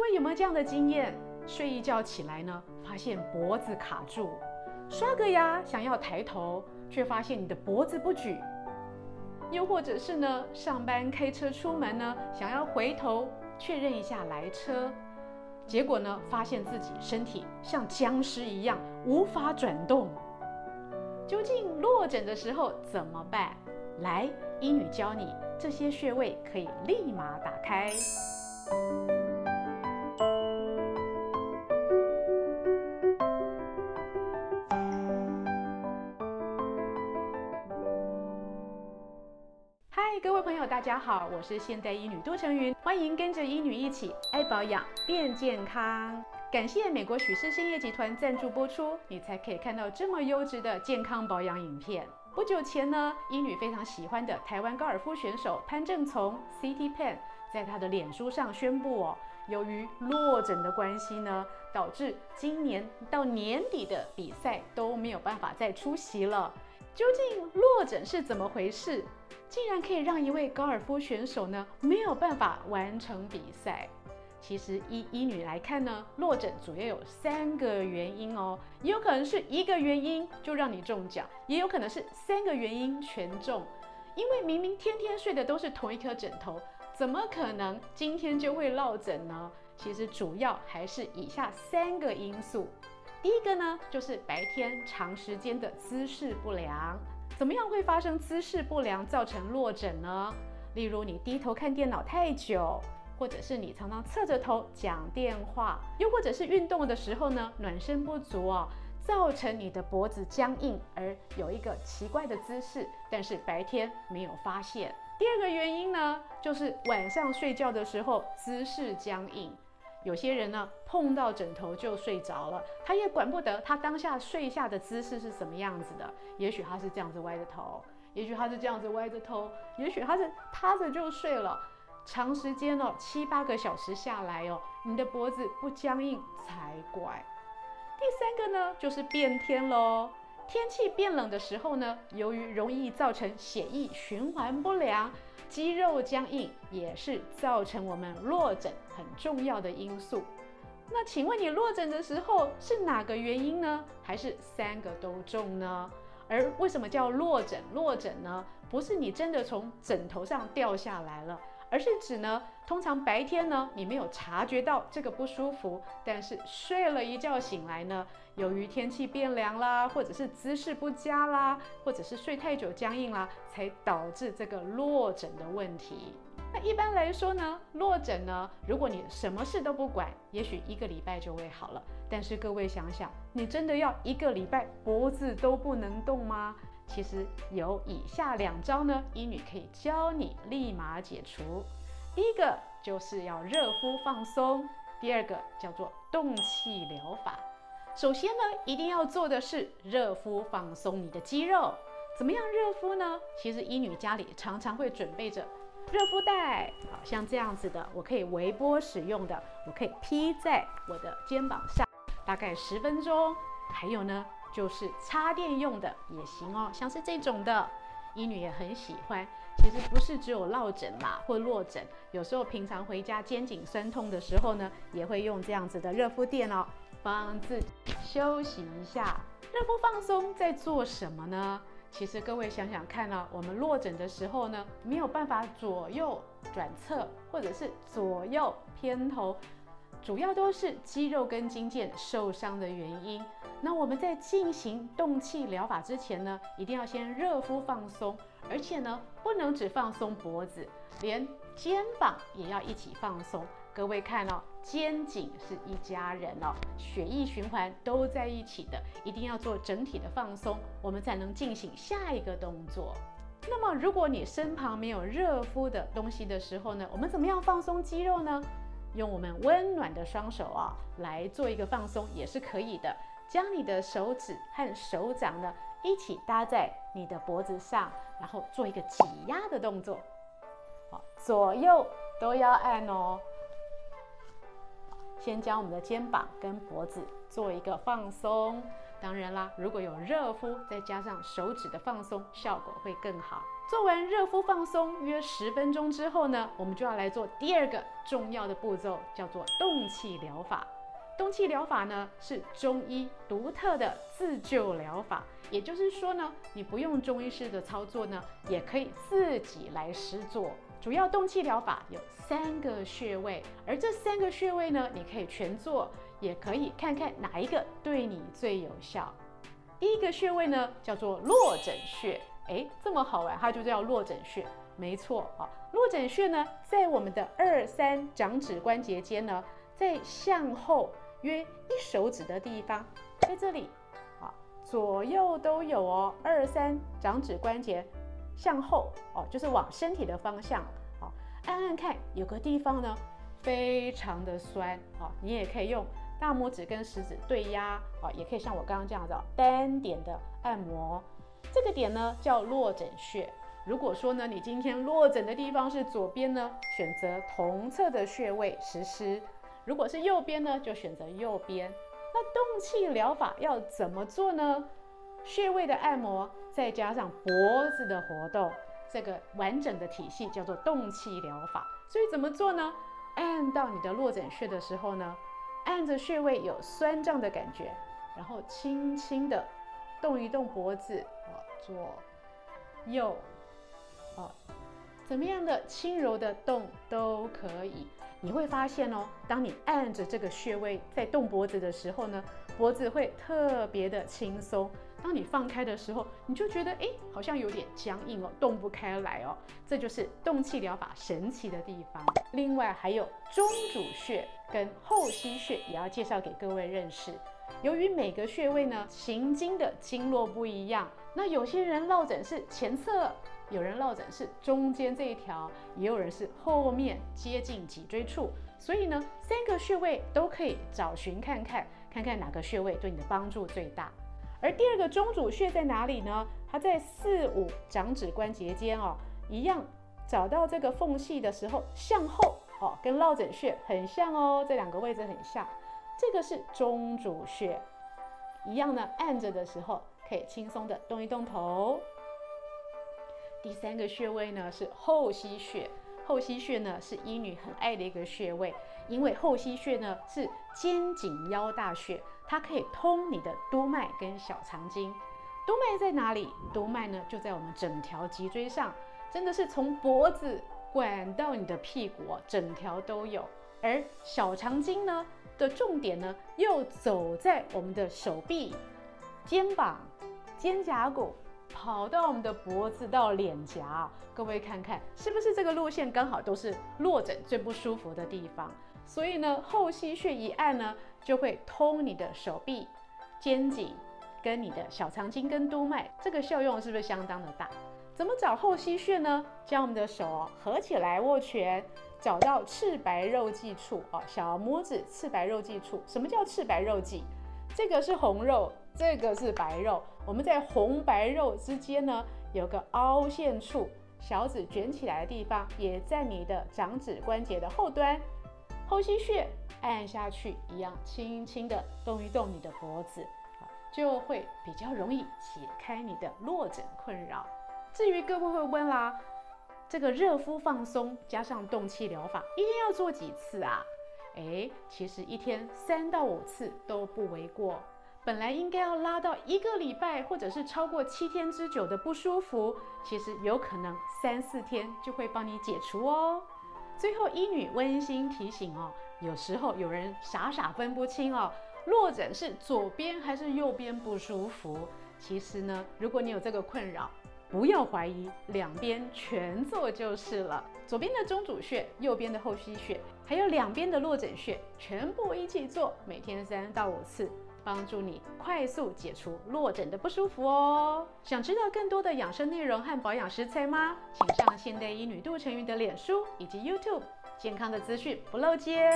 们有没有这样的经验？睡一觉起来呢，发现脖子卡住，刷个牙想要抬头，却发现你的脖子不举。又或者是呢，上班开车出门呢，想要回头确认一下来车，结果呢，发现自己身体像僵尸一样无法转动。究竟落枕的时候怎么办？来，医女教你这些穴位可以立马打开。各位朋友，大家好，我是现代医女杜成云，欢迎跟着医女一起爱保养变健康。感谢美国许氏兴业集团赞助播出，你才可以看到这么优质的健康保养影片。不久前呢，医女非常喜欢的台湾高尔夫选手潘正从 （CT Pan） 在他的脸书上宣布哦，由于落枕的关系呢，导致今年到年底的比赛都没有办法再出席了。究竟落枕是怎么回事？竟然可以让一位高尔夫选手呢没有办法完成比赛。其实依医女来看呢，落枕主要有三个原因哦，也有可能是一个原因就让你中奖，也有可能是三个原因全中。因为明明天天睡的都是同一颗枕头，怎么可能今天就会落枕呢？其实主要还是以下三个因素。第一个呢，就是白天长时间的姿势不良。怎么样会发生姿势不良造成落枕呢？例如你低头看电脑太久，或者是你常常侧着头讲电话，又或者是运动的时候呢，暖身不足哦，造成你的脖子僵硬而有一个奇怪的姿势，但是白天没有发现。第二个原因呢，就是晚上睡觉的时候姿势僵硬。有些人呢，碰到枕头就睡着了，他也管不得他当下睡下的姿势是什么样子的。也许他是这样子歪着头，也许他是这样子歪着头，也许他是趴着就睡了。长时间哦，七八个小时下来哦，你的脖子不僵硬才怪。第三个呢，就是变天喽。天气变冷的时候呢，由于容易造成血液循环不良。肌肉僵硬也是造成我们落枕很重要的因素。那请问你落枕的时候是哪个原因呢？还是三个都中呢？而为什么叫落枕？落枕呢，不是你真的从枕头上掉下来了。而是指呢，通常白天呢，你没有察觉到这个不舒服，但是睡了一觉醒来呢，由于天气变凉啦，或者是姿势不佳啦，或者是睡太久僵硬啦，才导致这个落枕的问题。那一般来说呢，落枕呢，如果你什么事都不管，也许一个礼拜就会好了。但是各位想想，你真的要一个礼拜脖子都不能动吗？其实有以下两招呢，医女可以教你立马解除。第一个就是要热敷放松，第二个叫做动气疗法。首先呢，一定要做的是热敷放松你的肌肉。怎么样热敷呢？其实医女家里常常会准备着热敷袋，好像这样子的，我可以微波使用的，我可以披在我的肩膀上，大概十分钟。还有呢。就是插电用的也行哦，像是这种的，医女也很喜欢。其实不是只有落枕啦，或落枕，有时候平常回家肩颈酸痛的时候呢，也会用这样子的热敷垫哦，帮自己休息一下。热敷放松在做什么呢？其实各位想想看啊，我们落枕的时候呢，没有办法左右转侧，或者是左右偏头。主要都是肌肉跟筋腱受伤的原因。那我们在进行动气疗法之前呢，一定要先热敷放松，而且呢，不能只放松脖子，连肩膀也要一起放松。各位看哦，肩颈是一家人哦，血液循环都在一起的，一定要做整体的放松，我们才能进行下一个动作。那么，如果你身旁没有热敷的东西的时候呢，我们怎么样放松肌肉呢？用我们温暖的双手啊，来做一个放松也是可以的。将你的手指和手掌呢一起搭在你的脖子上，然后做一个挤压的动作。好，左右都要按哦。先将我们的肩膀跟脖子做一个放松。当然啦，如果有热敷，再加上手指的放松，效果会更好。做完热敷放松约十分钟之后呢，我们就要来做第二个重要的步骤，叫做动气疗法。动气疗法呢是中医独特的自救疗法，也就是说呢，你不用中医师的操作呢，也可以自己来施做。主要动气疗法有三个穴位，而这三个穴位呢，你可以全做，也可以看看哪一个对你最有效。第一个穴位呢叫做落枕穴，诶，这么好玩，它就叫落枕穴，没错啊。落枕穴呢，在我们的二三掌指关节间呢，在向后。约一手指的地方，在这里，啊，左右都有哦。二三掌指关节向后哦，就是往身体的方向，好，按按看，有个地方呢，非常的酸，好，你也可以用大拇指跟食指对压，啊，也可以像我刚刚这样子单点的按摩。这个点呢叫落枕穴。如果说呢，你今天落枕的地方是左边呢，选择同侧的穴位实施。如果是右边呢，就选择右边。那动气疗法要怎么做呢？穴位的按摩，再加上脖子的活动，这个完整的体系叫做动气疗法。所以怎么做呢？按到你的落枕穴的时候呢，按着穴位有酸胀的感觉，然后轻轻的动一动脖子，啊，左右，啊，怎么样的轻柔的动都可以。你会发现哦，当你按着这个穴位在动脖子的时候呢，脖子会特别的轻松。当你放开的时候，你就觉得哎，好像有点僵硬哦，动不开来哦。这就是动气疗法神奇的地方。另外还有中主穴跟后溪穴也要介绍给各位认识。由于每个穴位呢行经的经络不一样，那有些人落枕是前侧。有人落枕是中间这一条，也有人是后面接近脊椎处，所以呢，三个穴位都可以找寻看看，看看哪个穴位对你的帮助最大。而第二个中主穴在哪里呢？它在四五掌指关节间哦，一样找到这个缝隙的时候向后哦，跟落枕穴很像哦，这两个位置很像。这个是中主穴，一样呢，按着的时候可以轻松的动一动头。第三个穴位呢是后溪穴，后溪穴呢是医女很爱的一个穴位，因为后溪穴呢是肩颈腰大穴，它可以通你的督脉跟小肠经。督脉在哪里？督脉呢就在我们整条脊椎上，真的是从脖子管到你的屁股，整条都有。而小肠经呢的重点呢又走在我们的手臂、肩膀、肩胛骨。跑到我们的脖子到脸颊，各位看看是不是这个路线刚好都是落枕最不舒服的地方？所以呢，后溪穴一按呢，就会通你的手臂、肩颈跟你的小肠经跟督脉，这个效用是不是相当的大？怎么找后溪穴呢？将我们的手合起来握拳，找到赤白肉际处哦，小拇指赤白肉际处。什么叫赤白肉际？这个是红肉。这个是白肉，我们在红白肉之间呢，有个凹陷处，小指卷起来的地方，也在你的掌指关节的后端，后溪穴按下去一样，轻轻的动一动你的脖子，就会比较容易解开你的落枕困扰。至于各位会问啦，这个热敷放松加上动气疗法，一天要做几次啊？诶，其实一天三到五次都不为过。本来应该要拉到一个礼拜，或者是超过七天之久的不舒服，其实有可能三四天就会帮你解除哦。最后，医女温馨提醒哦，有时候有人傻傻分不清哦，落枕是左边还是右边不舒服。其实呢，如果你有这个困扰，不要怀疑，两边全做就是了。左边的中主穴，右边的后溪穴，还有两边的落枕穴，全部一起做，每天三到五次。帮助你快速解除落枕的不舒服哦。想知道更多的养生内容和保养食材吗？请上现代医女杜成玉的脸书以及 YouTube，健康的资讯不漏接。